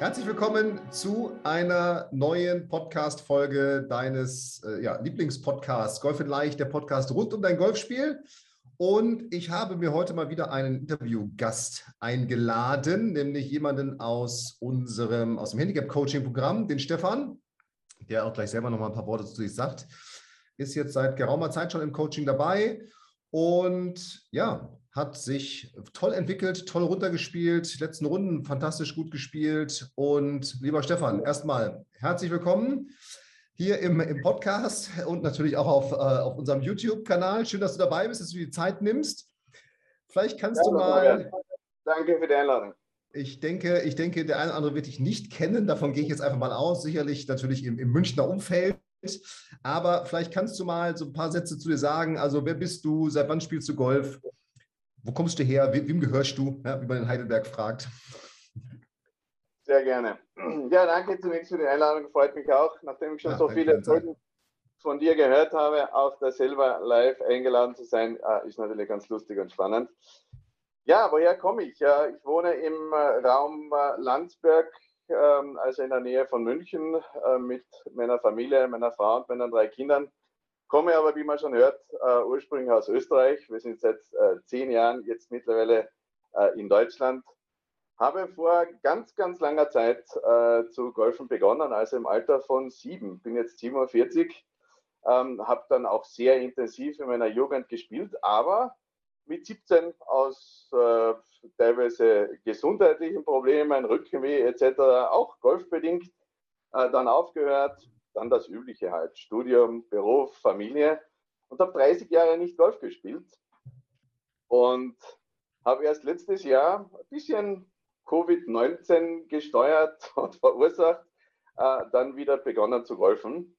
Herzlich willkommen zu einer neuen Podcast-Folge deines äh, ja, Lieblingspodcasts Golf in Leicht, der Podcast rund um dein Golfspiel. Und ich habe mir heute mal wieder einen Interviewgast eingeladen, nämlich jemanden aus unserem, aus dem Handicap-Coaching-Programm, den Stefan, der auch gleich selber noch mal ein paar Worte zu sich sagt. Ist jetzt seit geraumer Zeit schon im Coaching dabei und ja, hat sich toll entwickelt, toll runtergespielt, letzten Runden fantastisch gut gespielt. Und lieber Stefan, erstmal herzlich willkommen hier im, im Podcast und natürlich auch auf, äh, auf unserem YouTube-Kanal. Schön, dass du dabei bist, dass du die Zeit nimmst. Vielleicht kannst ja, du mal. Danke für die Einladung. Ich denke, ich denke, der eine oder andere wird dich nicht kennen. Davon gehe ich jetzt einfach mal aus. Sicherlich natürlich im, im Münchner Umfeld. Aber vielleicht kannst du mal so ein paar Sätze zu dir sagen. Also, wer bist du? Seit wann spielst du Golf? Wo kommst du her? Wem gehörst du? Ja, wie man in Heidelberg fragt. Sehr gerne. Ja, danke zunächst für die Einladung. Freut mich auch, nachdem ich schon ja, so viele Folgen von dir gehört habe, auch da selber live eingeladen zu sein, ah, ist natürlich ganz lustig und spannend. Ja, woher komme ich? Ich wohne im äh, Raum äh, Landsberg, ähm, also in der Nähe von München, äh, mit meiner Familie, meiner Frau und meinen drei Kindern. Komme aber, wie man schon hört, uh, ursprünglich aus Österreich. Wir sind seit uh, zehn Jahren jetzt mittlerweile uh, in Deutschland. Habe vor ganz, ganz langer Zeit zu golfen begonnen, also im Alter von sieben. Bin jetzt 47. Ähm, habe dann auch sehr intensiv in meiner Jugend gespielt, aber mit 17 aus teilweise gesundheitlichen Problemen, Rückenweh etc., auch golfbedingt, dann aufgehört, dann das Übliche halt, Studium, Beruf, Familie. Und habe 30 Jahre nicht Golf gespielt. Und habe erst letztes Jahr ein bisschen Covid-19 gesteuert und verursacht, äh, dann wieder begonnen zu golfen.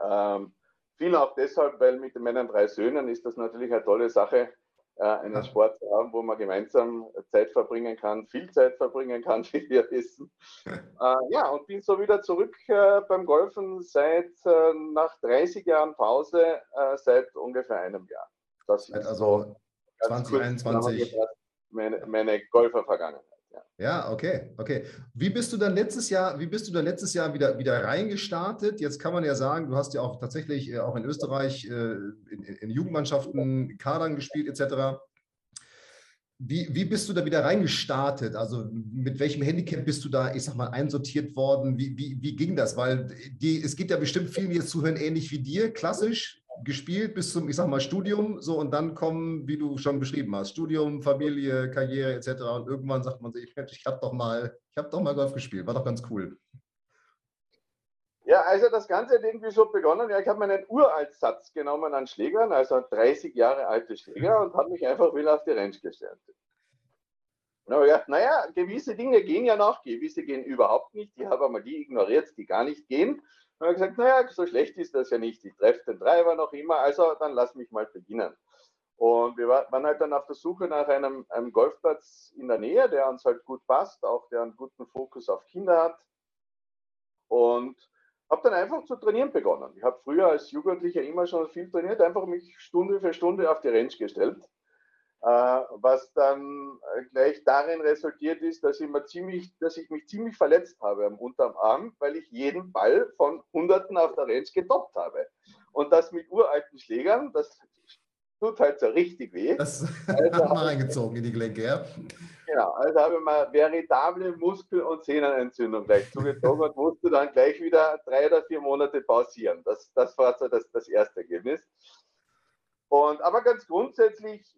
Ähm, viel auch deshalb, weil mit meinen drei Söhnen ist das natürlich eine tolle Sache, einen Sport zu haben, wo man gemeinsam Zeit verbringen kann, viel Zeit verbringen kann, wie wir wissen. Äh, ja, und bin so wieder zurück äh, beim Golfen seit äh, nach 30 Jahren Pause, äh, seit ungefähr einem Jahr. Das ist also 2021. Meine, meine Golfer-Vergangenheit. Ja, okay, okay. Wie bist du dann letztes Jahr, wie bist du dann letztes Jahr wieder, wieder reingestartet? Jetzt kann man ja sagen, du hast ja auch tatsächlich äh, auch in Österreich äh, in, in Jugendmannschaften, Kadern gespielt, etc. Wie, wie bist du da wieder reingestartet? Also mit welchem Handicap bist du da, ich sag mal, einsortiert worden? Wie, wie, wie ging das? Weil die, es geht ja bestimmt vielen, die jetzt zuhören, ähnlich wie dir, klassisch gespielt bis zum, ich sag mal, Studium, so und dann kommen, wie du schon beschrieben hast, Studium, Familie, Karriere etc. Und irgendwann sagt man sich, Mensch, ich habe doch mal, ich habe doch mal Golf gespielt, war doch ganz cool. Ja, also das Ganze hat irgendwie so begonnen. Ja, ich habe meinen Uraltsatz genommen an Schlägern, also 30 Jahre alte Schläger, und habe mich einfach wieder auf die Range gestellt. Naja, naja, gewisse Dinge gehen ja noch, gewisse gehen überhaupt nicht. Die habe aber die ignoriert, die gar nicht gehen. Und er gesagt, naja, so schlecht ist das ja nicht. Ich treffe den Treiber noch immer, also dann lass mich mal beginnen. Und wir waren halt dann auf der Suche nach einem, einem Golfplatz in der Nähe, der uns halt gut passt, auch der einen guten Fokus auf Kinder hat. Und habe dann einfach zu trainieren begonnen. Ich habe früher als Jugendlicher immer schon viel trainiert, einfach mich Stunde für Stunde auf die Range gestellt. Äh, was dann äh, gleich darin resultiert ist, dass ich, ziemlich, dass ich mich ziemlich verletzt habe am unterm Arm, weil ich jeden Ball von Hunderten auf der Range getoppt habe. Und das mit uralten Schlägern, das tut halt so richtig weh. Das also haben wir reingezogen in die Gelenke, ja. Genau, also habe ich mal veritable Muskel- und Sehnenentzündung gleich zugezogen und musste dann gleich wieder drei oder vier Monate pausieren. Das, das war so das, das erste Ergebnis. Und, aber ganz grundsätzlich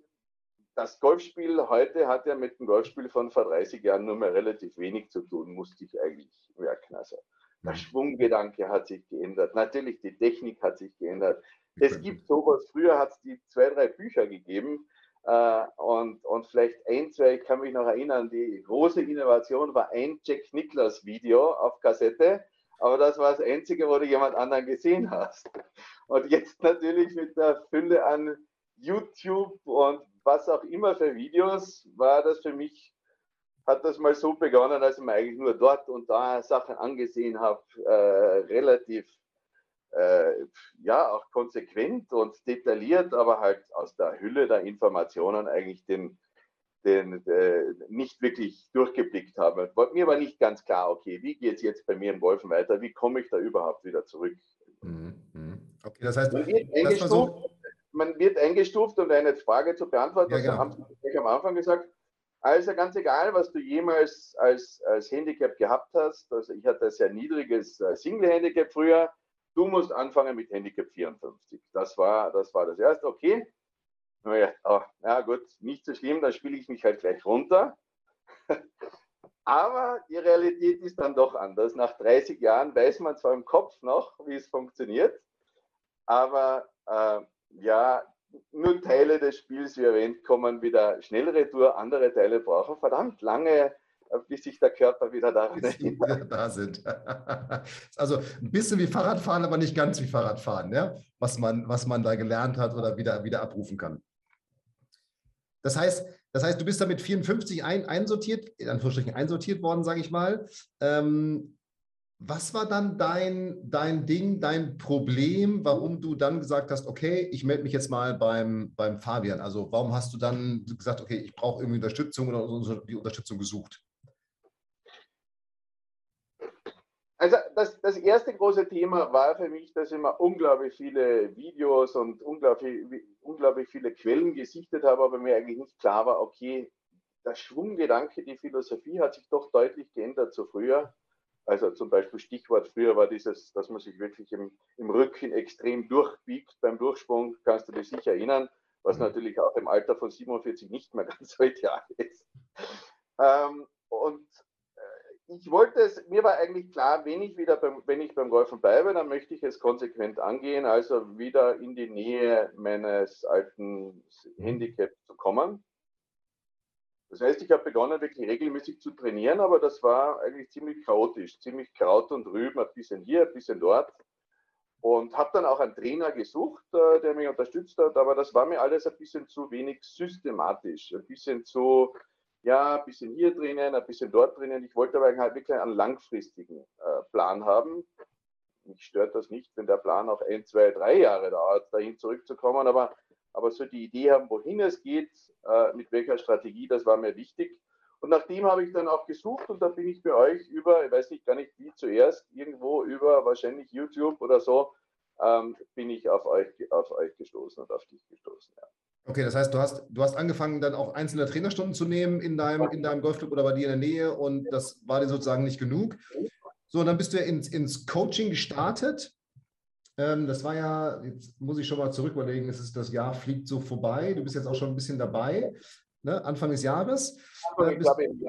das Golfspiel heute hat ja mit dem Golfspiel von vor 30 Jahren nur mehr relativ wenig zu tun, musste ich eigentlich merken. Also der mhm. Schwunggedanke hat sich geändert. Natürlich, die Technik hat sich geändert. Es gibt sowas, früher hat es die zwei, drei Bücher gegeben, äh, weil ich kann mich noch erinnern, die große Innovation war ein Jack Nicklaus Video auf Kassette, aber das war das Einzige, wo du jemand anderen gesehen hast. Und jetzt natürlich mit der Fülle an YouTube und was auch immer für Videos, war das für mich, hat das mal so begonnen, dass ich mir eigentlich nur dort und da Sachen angesehen habe, äh, relativ äh, ja auch konsequent und detailliert, aber halt aus der Hülle der Informationen eigentlich den, den äh, nicht wirklich durchgeblickt habe. Mir war nicht ganz klar, okay, wie geht es jetzt bei mir im Wolfen weiter? Wie komme ich da überhaupt wieder zurück? Mhm. mhm. Okay, das heißt, wird, eingestuft, so man wird eingestuft, um eine Frage zu beantworten. Ja, genau. haben Sie am Anfang gesagt. Also ganz egal, was du jemals als, als Handicap gehabt hast. Also ich hatte ein sehr niedriges äh, Single-Handicap früher du musst anfangen mit Handicap 54. Das war das, war das erste. Okay. Ja, oh, ja gut, nicht so schlimm, dann spiele ich mich halt gleich runter. Aber die Realität ist dann doch anders. Nach 30 Jahren weiß man zwar im Kopf noch, wie es funktioniert, aber äh, ja, nur Teile des Spiels, wie erwähnt, kommen wieder schnell retour. Andere Teile brauchen verdammt lange bis sich der Körper wieder daran erinnert. da sind. also ein bisschen wie Fahrradfahren, aber nicht ganz wie Fahrradfahren, ja? was, man, was man da gelernt hat oder wieder, wieder abrufen kann. Das heißt, das heißt, du bist da mit 54 ein, einsortiert, in Anführungsstrichen einsortiert worden, sage ich mal. Ähm, was war dann dein, dein Ding, dein Problem, warum du dann gesagt hast, okay, ich melde mich jetzt mal beim, beim Fabian? Also warum hast du dann gesagt, okay, ich brauche irgendwie Unterstützung oder die Unterstützung gesucht? Also das, das erste große Thema war für mich, dass ich mir unglaublich viele Videos und unglaublich, unglaublich viele Quellen gesichtet habe, aber mir eigentlich nicht klar war, okay, der Schwunggedanke, die Philosophie hat sich doch deutlich geändert zu früher. Also zum Beispiel Stichwort früher war dieses, dass man sich wirklich im, im Rücken extrem durchbiegt beim Durchsprung, kannst du dich sicher erinnern, was mhm. natürlich auch im Alter von 47 nicht mehr ganz so ideal ist. Ähm, und ich wollte es, mir war eigentlich klar, wenn ich wieder beim, wenn ich beim Golfen bleibe, dann möchte ich es konsequent angehen, also wieder in die Nähe meines alten Handicaps zu kommen. Das heißt, ich habe begonnen, wirklich regelmäßig zu trainieren, aber das war eigentlich ziemlich chaotisch, ziemlich Kraut und Rüben, ein bisschen hier, ein bisschen dort. Und habe dann auch einen Trainer gesucht, äh, der mich unterstützt hat, aber das war mir alles ein bisschen zu wenig systematisch, ein bisschen zu, ja, ein bisschen hier drinnen, ein bisschen dort drinnen. Ich wollte aber halt wirklich einen langfristigen äh, Plan haben. Mich stört das nicht, wenn der Plan auch ein, zwei, drei Jahre dauert, dahin zurückzukommen, aber, aber so die Idee haben, wohin es geht, äh, mit welcher Strategie, das war mir wichtig. Und nach dem habe ich dann auch gesucht und da bin ich bei euch über, ich weiß nicht gar nicht wie zuerst, irgendwo über wahrscheinlich YouTube oder so, ähm, bin ich auf euch, auf euch gestoßen und auf dich gestoßen. Ja. Okay, das heißt, du hast, du hast angefangen, dann auch einzelne Trainerstunden zu nehmen in deinem, in deinem Golfclub oder bei dir in der Nähe und das war dir sozusagen nicht genug. So, dann bist du ja ins, ins Coaching gestartet. Ähm, das war ja, jetzt muss ich schon mal zurück überlegen, es ist, das Jahr fliegt so vorbei. Du bist jetzt auch schon ein bisschen dabei, ne? Anfang des Jahres. Anfang, äh, ich glaube, im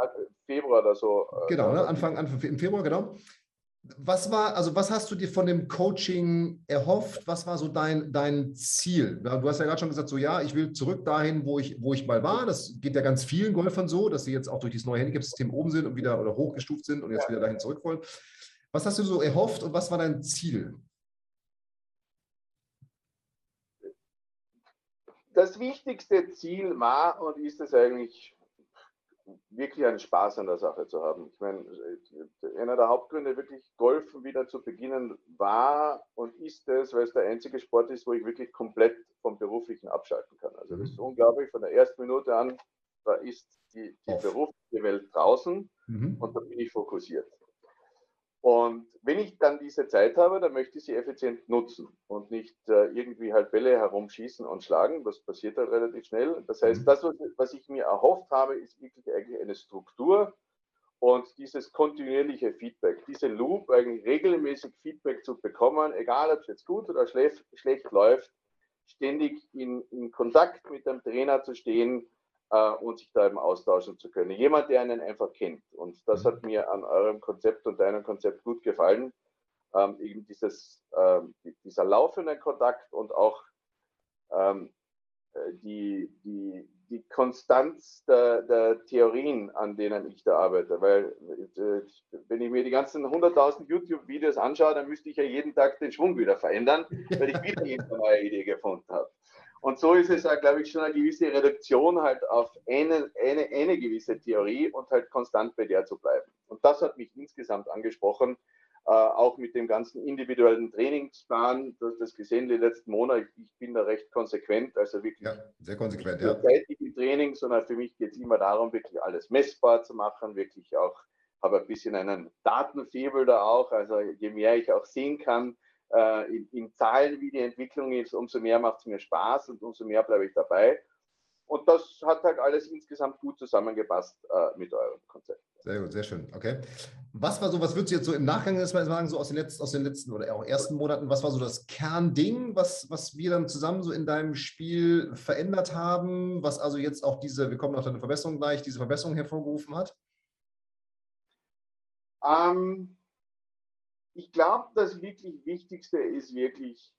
Februar oder so. Äh, genau, ne? Anfang, Anfang im Februar, genau was war, also was hast du dir von dem Coaching erhofft? Was war so dein, dein Ziel? Du hast ja gerade schon gesagt, so ja, ich will zurück dahin, wo ich, wo ich mal war. Das geht ja ganz vielen Golfern so, dass sie jetzt auch durch dieses neue Handicap-System oben sind und wieder oder hochgestuft sind und jetzt wieder dahin zurück wollen. Was hast du so erhofft und was war dein Ziel? Das wichtigste Ziel war und ist es eigentlich wirklich einen Spaß an der Sache zu haben. Ich meine, einer der Hauptgründe, wirklich Golfen wieder zu beginnen, war und ist es, weil es der einzige Sport ist, wo ich wirklich komplett vom Beruflichen abschalten kann. Also das ist mhm. unglaublich, von der ersten Minute an, da ist die, die berufliche Welt draußen mhm. und da bin ich fokussiert. Und wenn ich dann diese Zeit habe, dann möchte ich sie effizient nutzen und nicht äh, irgendwie halt Bälle herumschießen und schlagen. Das passiert halt relativ schnell. Das heißt, mhm. das, was ich mir erhofft habe, ist wirklich eigentlich eine Struktur und dieses kontinuierliche Feedback, diese Loop, eigentlich regelmäßig Feedback zu bekommen, egal ob es jetzt gut oder schlecht, schlecht läuft, ständig in, in Kontakt mit dem Trainer zu stehen, äh, und sich da eben austauschen zu können. Jemand, der einen einfach kennt. Und das hat mhm. mir an eurem Konzept und deinem Konzept gut gefallen. Ähm, eben dieses, ähm, dieser laufende Kontakt und auch ähm, die, die, die Konstanz der, der, Theorien, an denen ich da arbeite. Weil äh, wenn ich mir die ganzen 100.000 YouTube-Videos anschaue, dann müsste ich ja jeden Tag den Schwung wieder verändern, weil ich wieder eine neue Idee gefunden habe. Und so ist es, glaube ich, schon eine gewisse Reduktion halt auf eine, eine, eine gewisse Theorie und halt konstant bei der zu bleiben. Und das hat mich insgesamt angesprochen, äh, auch mit dem ganzen individuellen Trainingsplan. Du hast das gesehen die letzten Monate. Ich bin da recht konsequent, also wirklich. Ja, sehr konsequent, ja. im Training, sondern für mich geht es immer darum, wirklich alles messbar zu machen, wirklich auch, habe ein bisschen einen Datenfebel da auch. Also je mehr ich auch sehen kann, äh, in, in, Zahlen, wie die Entwicklung ist, umso mehr macht es mir Spaß und umso mehr bleibe ich dabei. Und das hat halt alles insgesamt gut zusammengepasst äh, mit eurem Konzept. Sehr gut, sehr schön. Okay. Was war so, was würdest du jetzt so im Nachgang sagen, so aus den, letzten, aus den letzten oder auch ersten Monaten, was war so das Kernding, was, was wir dann zusammen so in deinem Spiel verändert haben, was also jetzt auch diese, wir kommen auf deine Verbesserung gleich, diese Verbesserung hervorgerufen hat? Ähm, ich glaube, das wirklich Wichtigste ist wirklich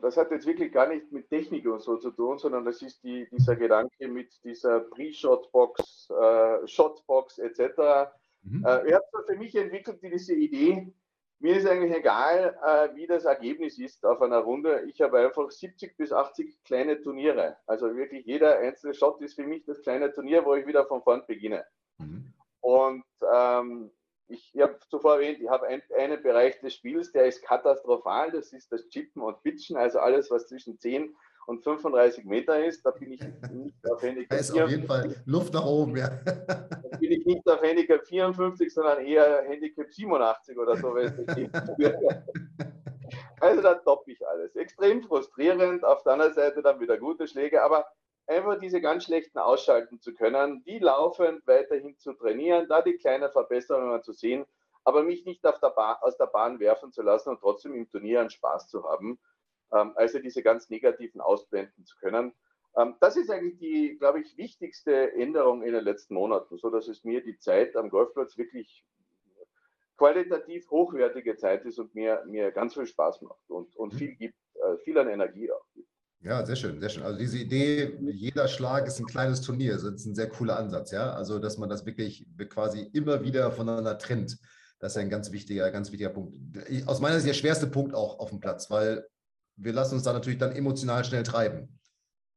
das hat jetzt wirklich gar nicht mit Technik und so zu tun, sondern das ist die, dieser Gedanke mit dieser Pre-Shotbox, äh, Shotbox etc. Mhm. Äh, ich habe für mich entwickelt diese Idee, mir ist eigentlich egal, äh, wie das Ergebnis ist auf einer Runde. Ich habe einfach 70 bis 80 kleine Turniere. Also wirklich jeder einzelne Shot ist für mich das kleine Turnier, wo ich wieder von vorn beginne. Mhm. Und ähm, ich, ich habe zuvor erwähnt, ich habe ein, einen Bereich des Spiels, der ist katastrophal, das ist das Chippen und Pitchen, also alles, was zwischen 10 und 35 Meter ist, da bin ich nicht auf Handicap. Da ist auf jeden Fall Luft nach oben, ja. Da bin ich nicht auf Handicap 54, sondern eher Handicap 87 oder so. also da toppe ich alles. Extrem frustrierend, auf der anderen Seite dann wieder gute Schläge, aber einfach diese ganz schlechten ausschalten zu können, die laufend weiterhin zu trainieren, da die kleinen Verbesserungen zu sehen, aber mich nicht der aus der Bahn werfen zu lassen und trotzdem im Turnier einen Spaß zu haben, ähm, also diese ganz negativen ausblenden zu können. Ähm, das ist eigentlich die, glaube ich, wichtigste Änderung in den letzten Monaten, so dass es mir die Zeit am Golfplatz wirklich qualitativ hochwertige Zeit ist und mir, mir ganz viel Spaß macht und, und mhm. viel gibt, äh, viel an Energie auch gibt. Ja, sehr schön, sehr schön. Also diese Idee, jeder Schlag ist ein kleines Turnier, das ist ein sehr cooler Ansatz, ja. Also, dass man das wirklich quasi immer wieder voneinander trennt. Das ist ein ganz wichtiger, ganz wichtiger Punkt. Aus meiner Sicht der schwerste Punkt auch auf dem Platz, weil wir lassen uns da natürlich dann emotional schnell treiben.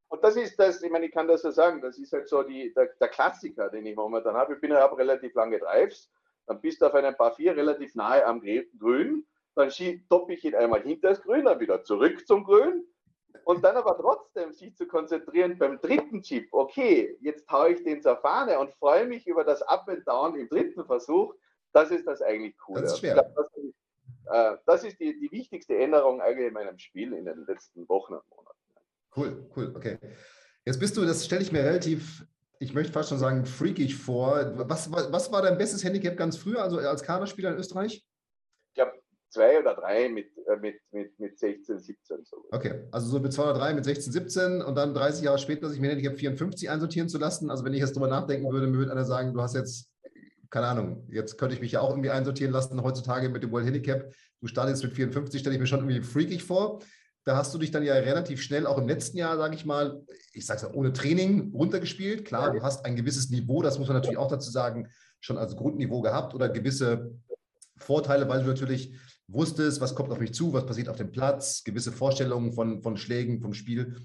Und das ist das, ich meine, ich kann das so sagen, das ist halt so die, der, der Klassiker, den ich momentan habe. Ich bin ja habe relativ lange Drives, dann bist du auf einem Paar 4 relativ nahe am Grün, dann toppe ich ihn einmal hinter das Grün, dann wieder zurück zum Grün, und dann aber trotzdem sich zu konzentrieren beim dritten Chip, okay, jetzt haue ich den zur Fahne und freue mich über das Up and Down im dritten Versuch, das ist das eigentlich cool. Das ist, schwer. Glaub, das, ist, äh, das ist die, die wichtigste Änderung eigentlich in meinem Spiel in den letzten Wochen und Monaten. Cool, cool, okay. Jetzt bist du, das stelle ich mir relativ, ich möchte fast schon sagen, freakig vor. Was, was, was war dein bestes Handicap ganz früher, also als Kaderspieler in Österreich? Ich glaube, zwei oder drei mit, äh, mit, mit, mit 16, 17. So. Okay, also so mit zwei oder drei mit 16, 17 und dann 30 Jahre später sich mir Handicap 54 einsortieren zu lassen. Also wenn ich jetzt drüber nachdenken würde, mir würde einer sagen, du hast jetzt, keine Ahnung, jetzt könnte ich mich ja auch irgendwie einsortieren lassen heutzutage mit dem World Handicap. Du startest mit 54, stelle ich mir schon irgendwie freakig vor. Da hast du dich dann ja relativ schnell, auch im letzten Jahr, sage ich mal, ich sage es ohne Training runtergespielt. Klar, du hast ein gewisses Niveau, das muss man natürlich auch dazu sagen, schon als Grundniveau gehabt oder gewisse Vorteile, weil du natürlich wusstest, was kommt auf mich zu, was passiert auf dem Platz, gewisse Vorstellungen von, von Schlägen, vom Spiel.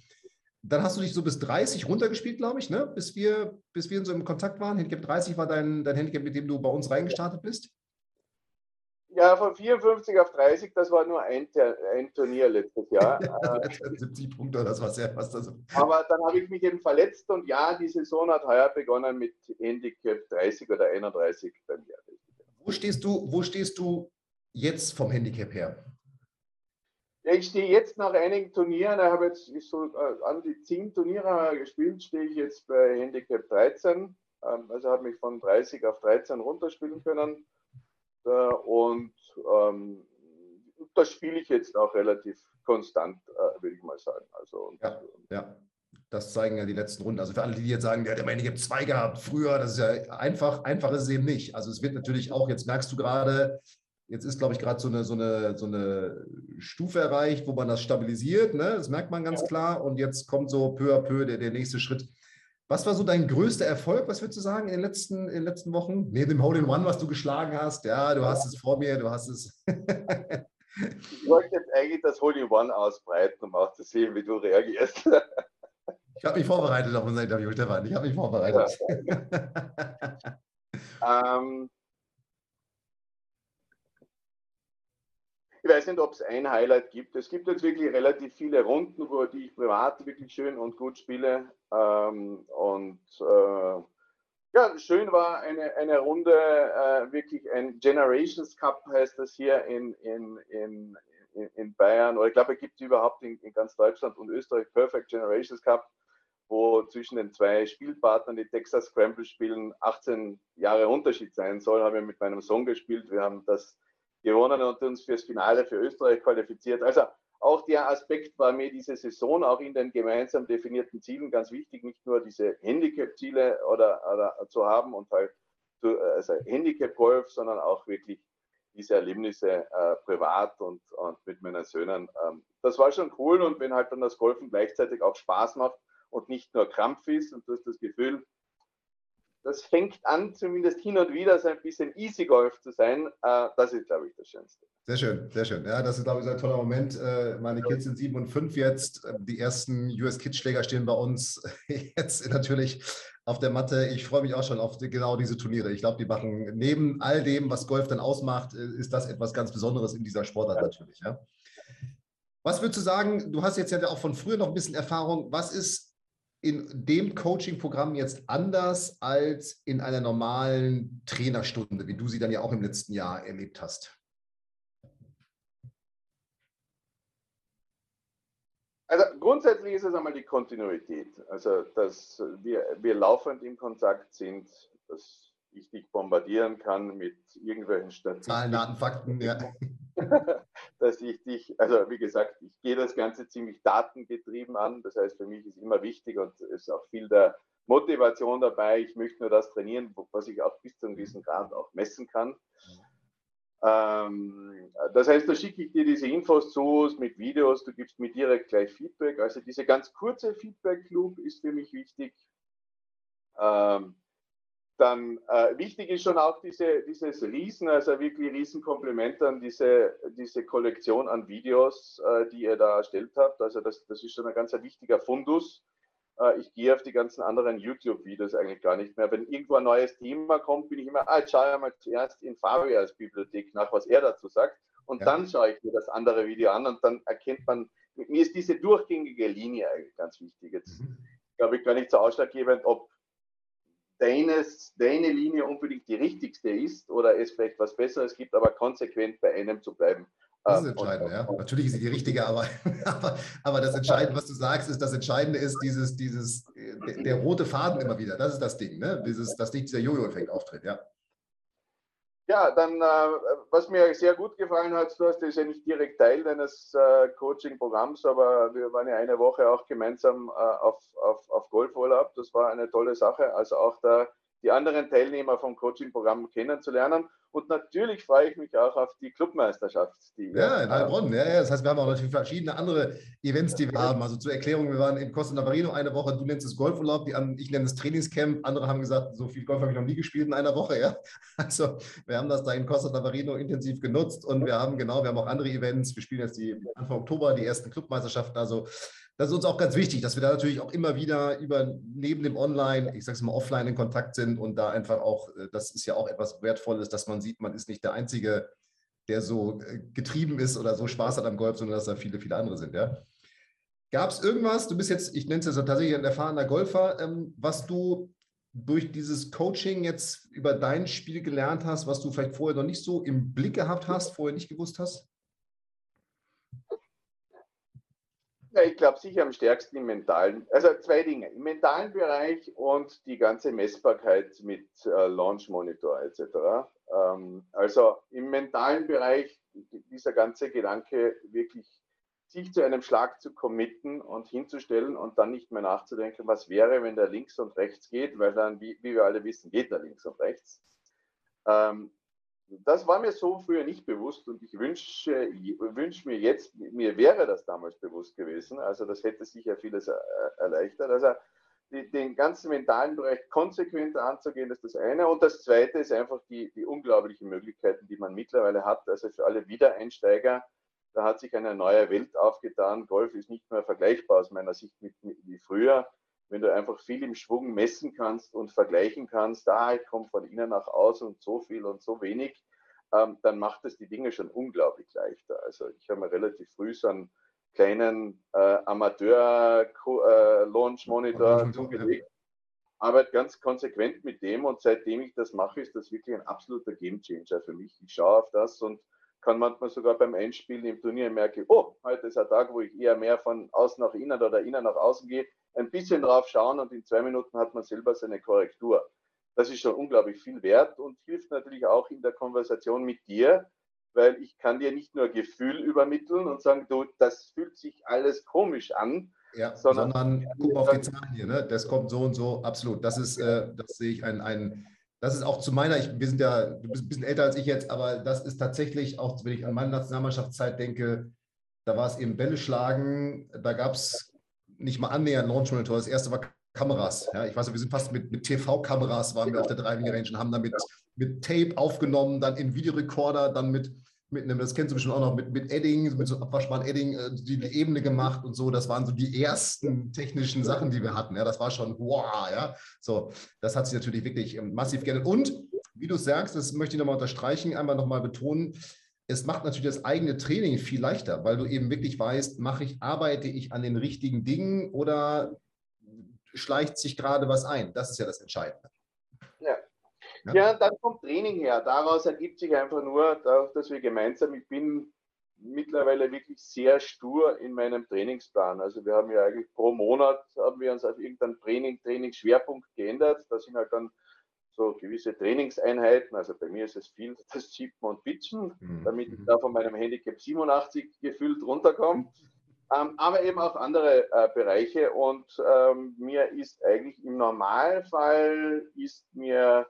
Dann hast du dich so bis 30 runtergespielt, glaube ich, ne? bis, wir, bis wir so im Kontakt waren. Handicap 30 war dein, dein Handicap, mit dem du bei uns reingestartet bist? Ja, von 54 auf 30, das war nur ein, ein Turnier letztes Jahr. 70 Punkte oder was, ja, was das Aber dann habe ich mich eben verletzt und ja, die Saison hat heuer begonnen mit Handicap 30 oder 31 bei mir. Wo stehst du, wo stehst du jetzt vom Handicap her? Ja, ich stehe jetzt nach einigen Turnieren, ich habe jetzt so äh, an die 10 Turniere gespielt, stehe ich jetzt bei Handicap 13. Ähm, also habe mich von 30 auf 13 runterspielen können. Und ähm, das spiele ich jetzt auch relativ konstant, äh, würde ich mal sagen. Also, ja, ja, das zeigen ja die letzten Runden. Also für alle, die jetzt sagen, der hat immer Handicap 2 gehabt früher, das ist ja einfach, einfach ist es eben nicht. Also es wird natürlich auch, jetzt merkst du gerade, Jetzt ist, glaube ich, gerade so eine, so, eine, so eine Stufe erreicht, wo man das stabilisiert. Ne? Das merkt man ganz klar. Und jetzt kommt so peu à peu der, der nächste Schritt. Was war so dein größter Erfolg, was würdest du sagen, in den letzten, in den letzten Wochen? Neben dem Hole in One, was du geschlagen hast. Ja, du hast es vor mir, du hast es. ich wollte jetzt eigentlich das Hole in One ausbreiten, um auch zu sehen, wie du reagierst. ich habe mich vorbereitet auf unser Interview, Stefan. Ich habe mich vorbereitet. Ja. ähm, Ich weiß nicht, ob es ein Highlight gibt. Es gibt jetzt wirklich relativ viele Runden, wo die ich privat wirklich schön und gut spiele. Ähm, und äh, ja, schön war eine, eine Runde, äh, wirklich ein Generations Cup heißt das hier in, in, in, in Bayern. Oder ich glaube, es gibt überhaupt in, in ganz Deutschland und Österreich Perfect Generations Cup, wo zwischen den zwei Spielpartnern, die Texas Scramble spielen, 18 Jahre Unterschied sein soll. Habe ich mit meinem Sohn gespielt. Wir haben das gewonnen und uns fürs Finale für Österreich qualifiziert. Also auch der Aspekt war mir diese Saison auch in den gemeinsam definierten Zielen ganz wichtig, nicht nur diese Handicap-Ziele oder, oder, zu haben und halt also Handicap-Golf, sondern auch wirklich diese Erlebnisse äh, privat und, und mit meinen Söhnen. Ähm, das war schon cool und wenn halt dann das Golfen gleichzeitig auch Spaß macht und nicht nur Krampf ist und du hast das Gefühl, das fängt an, zumindest hin und wieder so ein bisschen Easy Golf zu sein. Äh, das ist, glaube ich, das Schönste. Sehr schön, sehr schön. Ja, das ist, glaube ich, ein toller Moment. Äh, meine Kids sind sieben und fünf jetzt. Ähm, die ersten US Kids Schläger stehen bei uns jetzt natürlich auf der Matte. Ich freue mich auch schon auf genau diese Turniere. Ich glaube, die machen neben all dem, was Golf dann ausmacht, äh, ist das etwas ganz Besonderes in dieser Sportart ja. natürlich. Ja. Was würdest du sagen? Du hast jetzt ja auch von früher noch ein bisschen Erfahrung. Was ist in dem Coaching-Programm jetzt anders als in einer normalen Trainerstunde, wie du sie dann ja auch im letzten Jahr erlebt hast? Also grundsätzlich ist es einmal die Kontinuität. Also, dass wir, wir laufend im Kontakt sind, dass ich dich bombardieren kann mit irgendwelchen Statistiken. Zahlen, Daten, Fakten, ja. dass ich dich, also wie gesagt, ich gehe das Ganze ziemlich datengetrieben an. Das heißt, für mich ist immer wichtig und es ist auch viel der Motivation dabei. Ich möchte nur das trainieren, was ich auch bis zu einem gewissen Grad auch messen kann. Ähm, das heißt, da schicke ich dir diese Infos zu mit Videos, du gibst mir direkt gleich Feedback. Also diese ganz kurze Feedback-Loop ist für mich wichtig. Ähm, dann äh, wichtig ist schon auch diese, dieses Riesen, also wirklich Riesenkompliment an diese, diese Kollektion an Videos, äh, die ihr da erstellt habt. Also das, das ist schon ein ganz ein wichtiger Fundus. Äh, ich gehe auf die ganzen anderen YouTube-Videos eigentlich gar nicht mehr. Wenn irgendwo ein neues Thema kommt, bin ich immer, ah, jetzt schaue ich mal zuerst in Fabias Bibliothek nach, was er dazu sagt. Und ja. dann schaue ich mir das andere Video an und dann erkennt man, mir ist diese durchgängige Linie eigentlich ganz wichtig. Jetzt mhm. glaube ich gar nicht so ausschlaggebend, ob deines, deine Linie unbedingt die richtigste ist oder es vielleicht was Besseres gibt, aber konsequent bei einem zu bleiben. Das ist ähm, entscheidend, ja. Natürlich ist sie die richtige, aber, aber, aber das Entscheidende, was du sagst, ist, das Entscheidende ist dieses, dieses, der, der rote Faden immer wieder. Das ist das Ding, ne? Dieses, dass nicht dieser Jojo-Effekt auftritt, ja. Ja, dann, äh, was mir sehr gut gefallen hat, du hast das ja nicht direkt Teil deines äh, Coaching-Programms, aber wir waren ja eine Woche auch gemeinsam äh, auf, auf, auf Golfurlaub. Das war eine tolle Sache. Also auch da die anderen Teilnehmer vom Coaching-Programm kennenzulernen. Und natürlich freue ich mich auch auf die Clubmeisterschaft. Die ja, in Heilbronn. Ja, ja, das heißt, wir haben auch natürlich verschiedene andere Events, die wir haben. Also zur Erklärung, wir waren in Costa Navarino eine Woche, du nennst es Golfurlaub, die, ich nenne es Trainingscamp. Andere haben gesagt, so viel Golf habe ich noch nie gespielt in einer Woche. Ja? Also wir haben das da in Costa Navarino intensiv genutzt und wir haben genau, wir haben auch andere Events. Wir spielen jetzt die Anfang Oktober die ersten Clubmeisterschaften. Also das ist uns auch ganz wichtig, dass wir da natürlich auch immer wieder über neben dem Online, ich sage es mal offline in Kontakt sind und da einfach auch, äh, das ist ja auch etwas Wertvolles, dass man sieht, man ist nicht der Einzige, der so äh, getrieben ist oder so Spaß hat am Golf, sondern dass da viele, viele andere sind. Ja? Gab es irgendwas, du bist jetzt, ich nenne es jetzt tatsächlich ein erfahrener Golfer, ähm, was du durch dieses Coaching jetzt über dein Spiel gelernt hast, was du vielleicht vorher noch nicht so im Blick gehabt hast, vorher nicht gewusst hast? Ja, ich glaube sicher am stärksten im mentalen, also zwei Dinge, im mentalen Bereich und die ganze Messbarkeit mit äh, Launch Monitor etc. Ähm, also im mentalen Bereich dieser ganze Gedanke wirklich sich zu einem Schlag zu committen und hinzustellen und dann nicht mehr nachzudenken, was wäre, wenn der links und rechts geht, weil dann, wie, wie wir alle wissen, geht der links und rechts. Ähm, das war mir so früher nicht bewusst und ich wünsche, wünsche mir jetzt, mir wäre das damals bewusst gewesen. Also das hätte sicher vieles erleichtert. Also den ganzen mentalen Bereich konsequent anzugehen, ist das eine. Und das zweite ist einfach die, die unglaublichen Möglichkeiten, die man mittlerweile hat. Also für alle Wiedereinsteiger, da hat sich eine neue Welt aufgetan. Golf ist nicht mehr vergleichbar aus meiner Sicht mit, mit wie früher. Wenn du einfach viel im Schwung messen kannst und vergleichen kannst, da ich komme von innen nach außen und so viel und so wenig, ähm, dann macht das die Dinge schon unglaublich leichter. Also ich habe mir relativ früh so einen kleinen äh, Amateur-Launch-Monitor zugelegt. Arbeite ganz konsequent mit dem und seitdem ich das mache, ist das wirklich ein absoluter Gamechanger für mich. Ich schaue auf das und kann manchmal sogar beim Einspielen im Turnier merke, oh, heute ist ein Tag, wo ich eher mehr von außen nach innen oder innen nach außen gehe, ein bisschen drauf schauen und in zwei Minuten hat man selber seine Korrektur. Das ist schon unglaublich viel wert und hilft natürlich auch in der Konversation mit dir, weil ich kann dir nicht nur Gefühl übermitteln und sagen, du, das fühlt sich alles komisch an, ja, sondern, sondern guck mal auf die Zahlen hier, ne? das kommt so und so, absolut. Das ist, äh, das sehe ich ein, ein, das ist auch zu meiner, ich, wir sind ja, du bist ein bisschen älter als ich jetzt, aber das ist tatsächlich auch, wenn ich an meine Nationalmannschaftszeit denke, da war es eben Bälle schlagen, da gab es nicht mal annähernd Launch Monitor, das erste war Kameras. Ja, ich weiß nicht, wir sind fast mit, mit TV-Kameras waren wir auf der Driving Range und haben damit mit Tape aufgenommen, dann in Videorekorder, dann mit mit einem, das kennst du bestimmt auch noch, mit, mit Edding, mit so abwaschbaren Edding, äh, die, die, Ebene gemacht und so. Das waren so die ersten technischen Sachen, die wir hatten. Ja, das war schon wow, ja. So, das hat sich natürlich wirklich ähm, massiv geändert. Und wie du sagst, das möchte ich nochmal unterstreichen, einmal nochmal betonen, es macht natürlich das eigene Training viel leichter, weil du eben wirklich weißt, mache ich, arbeite ich an den richtigen Dingen oder schleicht sich gerade was ein? Das ist ja das Entscheidende. Ja. ja, dann kommt Training her. Daraus ergibt sich einfach nur, dass wir gemeinsam, ich bin mittlerweile wirklich sehr stur in meinem Trainingsplan. Also wir haben ja eigentlich pro Monat haben wir uns auf irgendeinen Training, Trainingsschwerpunkt geändert. Da sind halt dann so gewisse Trainingseinheiten. Also bei mir ist es viel das Chippen und Pitchen, mhm. damit ich da von meinem Handicap 87 gefühlt runterkomme. Ähm, aber eben auch andere äh, Bereiche. Und ähm, mir ist eigentlich im Normalfall ist mir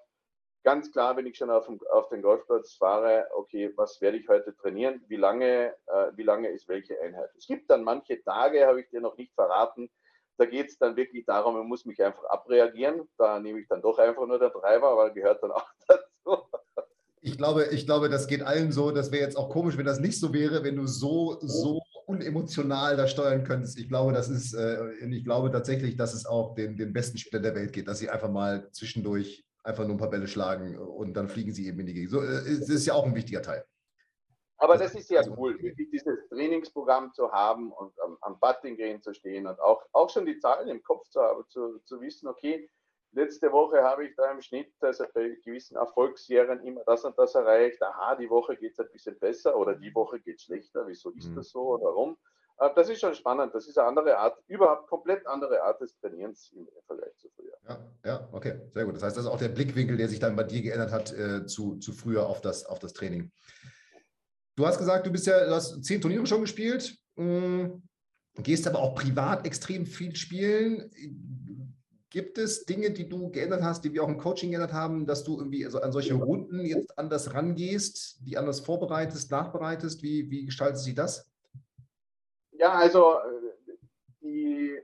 ganz klar, wenn ich schon auf, dem, auf den Golfplatz fahre, okay, was werde ich heute trainieren, wie lange, äh, wie lange ist welche Einheit. Es gibt dann manche Tage, habe ich dir noch nicht verraten, da geht es dann wirklich darum, ich muss mich einfach abreagieren. Da nehme ich dann doch einfach nur der Treiber, weil gehört dann auch dazu. Ich glaube, ich glaube, das geht allen so. Das wäre jetzt auch komisch, wenn das nicht so wäre, wenn du so, so unemotional da steuern könntest. Ich glaube, das ist, äh, ich glaube tatsächlich, dass es auch den, den besten Spielern der Welt geht, dass sie einfach mal zwischendurch einfach nur ein paar Bälle schlagen und dann fliegen sie eben in die Gegend. So, das äh, ist ja auch ein wichtiger Teil. Aber das ist ja cool, wirklich dieses Trainingsprogramm zu haben und am, am Putting Green zu stehen und auch, auch schon die Zahlen im Kopf zu haben, zu, zu wissen, okay, letzte Woche habe ich da im Schnitt, also bei gewissen Erfolgsserien immer das und das erreicht. Aha, die Woche geht es ein bisschen besser oder die Woche geht es schlechter. Wieso ist mhm. das so oder warum? Äh, das ist schon spannend. Das ist eine andere Art, überhaupt komplett andere Art des Trainierens im Vergleich zu früher. Ja, ja, okay, sehr gut. Das heißt, das ist auch der Blickwinkel, der sich dann bei dir geändert hat äh, zu, zu früher auf das, auf das Training. Du hast gesagt, du bist ja, du hast zehn Turniere schon gespielt, mh, gehst aber auch privat extrem viel spielen. Gibt es Dinge, die du geändert hast, die wir auch im Coaching geändert haben, dass du irgendwie also an solche Runden jetzt anders rangehst, die anders vorbereitest, nachbereitest? Wie, wie gestaltet sich das? Ja, also äh, die,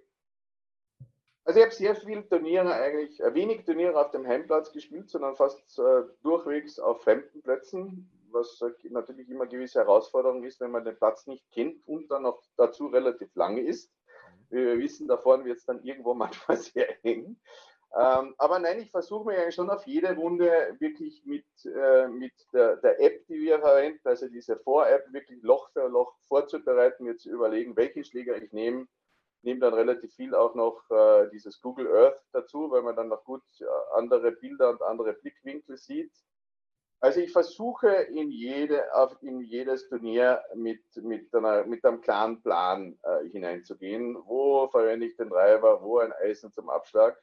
also ich habe sehr viele Turniere eigentlich, äh, wenig Turniere auf dem Heimplatz gespielt, sondern fast äh, durchwegs auf fremden Plätzen, was natürlich immer eine gewisse Herausforderung ist, wenn man den Platz nicht kennt und dann noch dazu relativ lange ist. Wie wir wissen, da vorne wird es dann irgendwo manchmal sehr eng. Ähm, aber nein, ich versuche mir eigentlich schon auf jede Runde wirklich mit, äh, mit der, der, App, die wir verwenden, also diese Vor-App, wirklich Loch für Loch vorzubereiten, mir zu überlegen, welche Schläger ich nehme. Nehme dann relativ viel auch noch äh, dieses Google Earth dazu, weil man dann noch gut äh, andere Bilder und andere Blickwinkel sieht. Also ich versuche in, jede, in jedes Turnier mit, mit, einer, mit einem klaren Plan äh, hineinzugehen. Wo verwende ich den Driver, wo ein Eisen zum Abschlag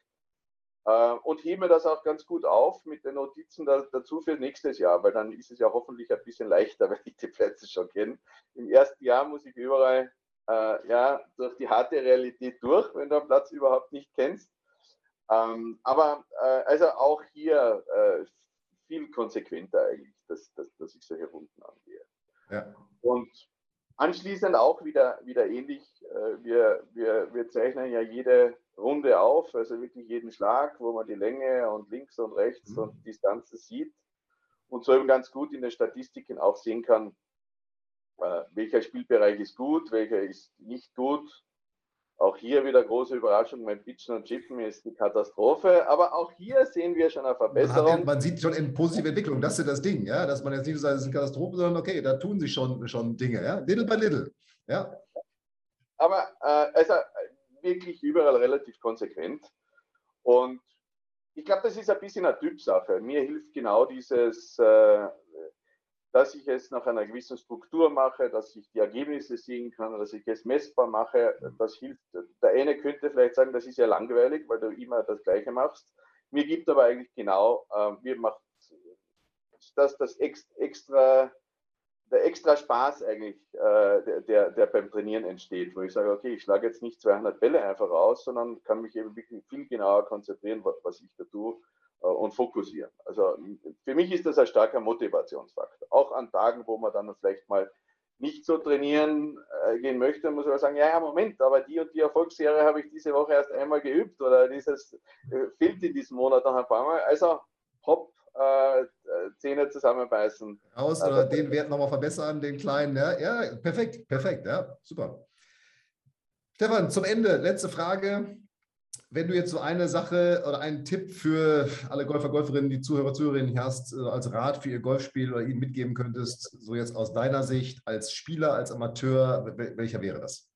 äh, und hebe das auch ganz gut auf mit den Notizen dazu für nächstes Jahr, weil dann ist es ja hoffentlich ein bisschen leichter, wenn ich die Plätze schon kenne. Im ersten Jahr muss ich überall äh, ja, durch die harte Realität durch, wenn du einen Platz überhaupt nicht kennst. Ähm, aber äh, also auch hier äh, viel konsequenter eigentlich, dass, dass, dass ich solche Runden angehe. Ja. Und anschließend auch wieder, wieder ähnlich. Äh, wir, wir, wir zeichnen ja jede Runde auf, also wirklich jeden Schlag, wo man die Länge und links und rechts mhm. und Distanzen sieht und so eben ganz gut in den Statistiken auch sehen kann, äh, welcher Spielbereich ist gut, welcher ist nicht gut. Auch hier wieder große Überraschung, mein Pitchen und Chippen ist die Katastrophe. Aber auch hier sehen wir schon eine Verbesserung. Man, man sieht schon eine positive Entwicklung, das ist das Ding, ja, dass man jetzt nicht so sagt, es ist eine Katastrophe, sondern okay, da tun sich schon, schon Dinge, ja, little by little. Ja. Aber äh, also wirklich überall relativ konsequent. Und ich glaube, das ist ein bisschen eine Typsache. Mir hilft genau dieses, äh, dass ich es nach einer gewissen Struktur mache, dass ich die Ergebnisse sehen kann, dass ich es messbar mache. Das hilft. Der eine könnte vielleicht sagen, das ist ja langweilig, weil du immer das Gleiche machst. Mir gibt aber eigentlich genau, äh, mir macht das, das extra der extra Spaß eigentlich, äh, der, der beim Trainieren entsteht, wo ich sage, okay, ich schlage jetzt nicht 200 Bälle einfach aus, sondern kann mich eben wirklich viel genauer konzentrieren, was, was ich da tue und fokussieren. Also für mich ist das ein starker Motivationsfaktor. Auch an Tagen, wo man dann vielleicht mal nicht so trainieren äh, gehen möchte, muss man sagen, ja, ja, Moment, aber die und die Erfolgsserie habe ich diese Woche erst einmal geübt oder dieses äh, fehlt in diesem Monat noch ein paar Mal. Also hopp, äh, Zähne zusammenbeißen. Aus oder also, den Wert nochmal verbessern, den kleinen. Ja, ja, perfekt, perfekt, ja, super. Stefan, zum Ende, letzte Frage. Wenn du jetzt so eine Sache oder einen Tipp für alle Golfer, Golferinnen, die Zuhörer, Zuhörerinnen hast, äh, als Rat für ihr Golfspiel oder ihnen mitgeben könntest, so jetzt aus deiner Sicht als Spieler, als Amateur, welcher wäre das?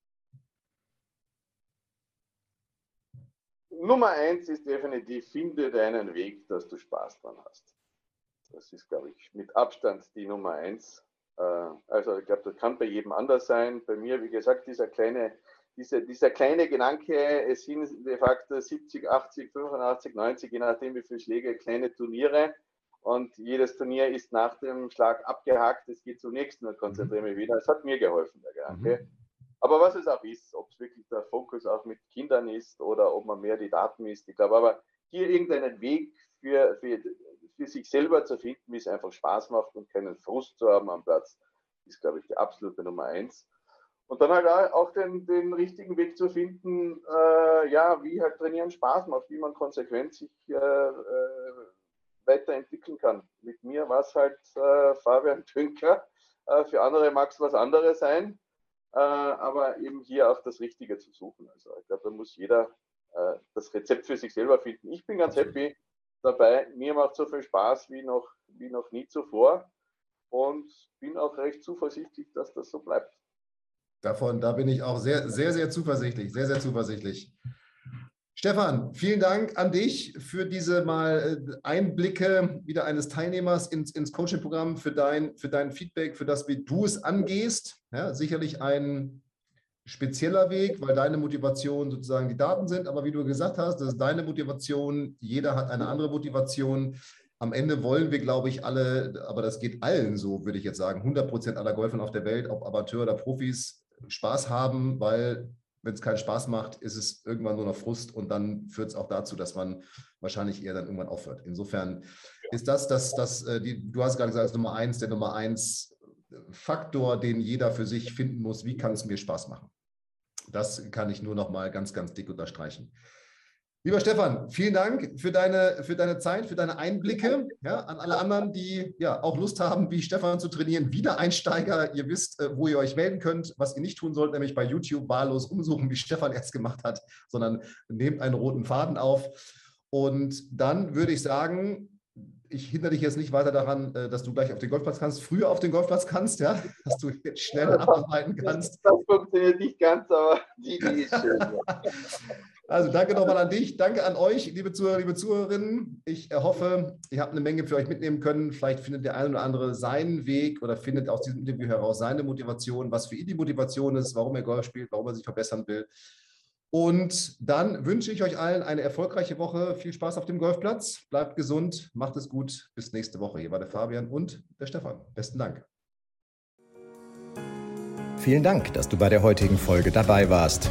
Nummer eins ist definitiv, finde deinen Weg, dass du Spaß dran hast. Das ist, glaube ich, mit Abstand die Nummer eins. Äh, also ich glaube, das kann bei jedem anders sein. Bei mir, wie gesagt, dieser kleine, dieser, dieser kleine Gedanke, es sind de facto 70, 80, 85, 90, je nachdem wie viele Schläge, kleine Turniere. Und jedes Turnier ist nach dem Schlag abgehakt, es geht zum nächsten und konzentriere mich wieder. Es hat mir geholfen, der Gedanke. Mhm. Aber was es auch ist, ob es wirklich der Fokus auch mit Kindern ist oder ob man mehr die Daten misst, ich glaube, aber hier irgendeinen Weg für, für, für sich selber zu finden, wie es einfach Spaß macht und keinen Frust zu haben am Platz, ist, glaube ich, die absolute Nummer eins. Und dann halt auch den, den richtigen Weg zu finden, äh, ja, wie halt Trainieren Spaß macht, wie man konsequent sich äh, äh, weiterentwickeln kann. Mit mir war es halt äh, Fabian Tünker, äh, für andere mag es was anderes sein äh, aber eben hier auch das Richtige zu suchen. Also ich glaube, da muss jeder das Rezept für sich selber finden. Ich bin ganz happy dabei. Mir macht so viel Spaß wie noch, wie noch nie zuvor und bin auch recht zuversichtlich, dass das so bleibt. Davon, da bin ich auch sehr, sehr, sehr zuversichtlich, sehr, sehr zuversichtlich. Stefan, vielen Dank an dich für diese mal äh, Einblicke wieder eines Teilnehmers ins, ins Coaching-Programm, für dein, für dein Feedback, für das, wie du es angehst. Ja, sicherlich ein spezieller Weg, weil deine Motivation sozusagen die Daten sind. Aber wie du gesagt hast, das ist deine Motivation. Jeder hat eine andere Motivation. Am Ende wollen wir, glaube ich, alle, aber das geht allen so, würde ich jetzt sagen, 100 Prozent aller Golfer auf der Welt, ob Amateur oder Profis, Spaß haben, weil wenn es keinen Spaß macht, ist es irgendwann nur noch Frust und dann führt es auch dazu, dass man wahrscheinlich eher dann irgendwann aufhört. Insofern ist das, das, das äh, die, du hast gerade gesagt, Nummer eins, der Nummer eins äh, Faktor, den jeder für sich finden muss, wie kann es mir Spaß machen? Das kann ich nur noch mal ganz, ganz dick unterstreichen. Lieber Stefan, vielen Dank für deine, für deine Zeit, für deine Einblicke. Ja, an alle anderen, die ja auch Lust haben, wie Stefan zu trainieren. Wiedereinsteiger, ihr wisst, äh, wo ihr euch melden könnt. Was ihr nicht tun sollt, nämlich bei YouTube wahllos umsuchen, wie Stefan es gemacht hat, sondern nehmt einen roten Faden auf. Und dann würde ich sagen, ich hindere dich jetzt nicht weiter daran, äh, dass du gleich auf den Golfplatz kannst, früher auf den Golfplatz kannst, ja, dass du jetzt schnell abarbeiten kannst. Das funktioniert nicht ganz, aber die Idee ist schön. Also danke nochmal an dich, danke an euch, liebe Zuhörer, liebe Zuhörerinnen. Ich hoffe, ihr habt eine Menge für euch mitnehmen können. Vielleicht findet der eine oder andere seinen Weg oder findet aus diesem Interview heraus seine Motivation, was für ihn die Motivation ist, warum er Golf spielt, warum er sich verbessern will. Und dann wünsche ich euch allen eine erfolgreiche Woche. Viel Spaß auf dem Golfplatz. Bleibt gesund, macht es gut. Bis nächste Woche. Hier war der Fabian und der Stefan. Besten Dank. Vielen Dank, dass du bei der heutigen Folge dabei warst.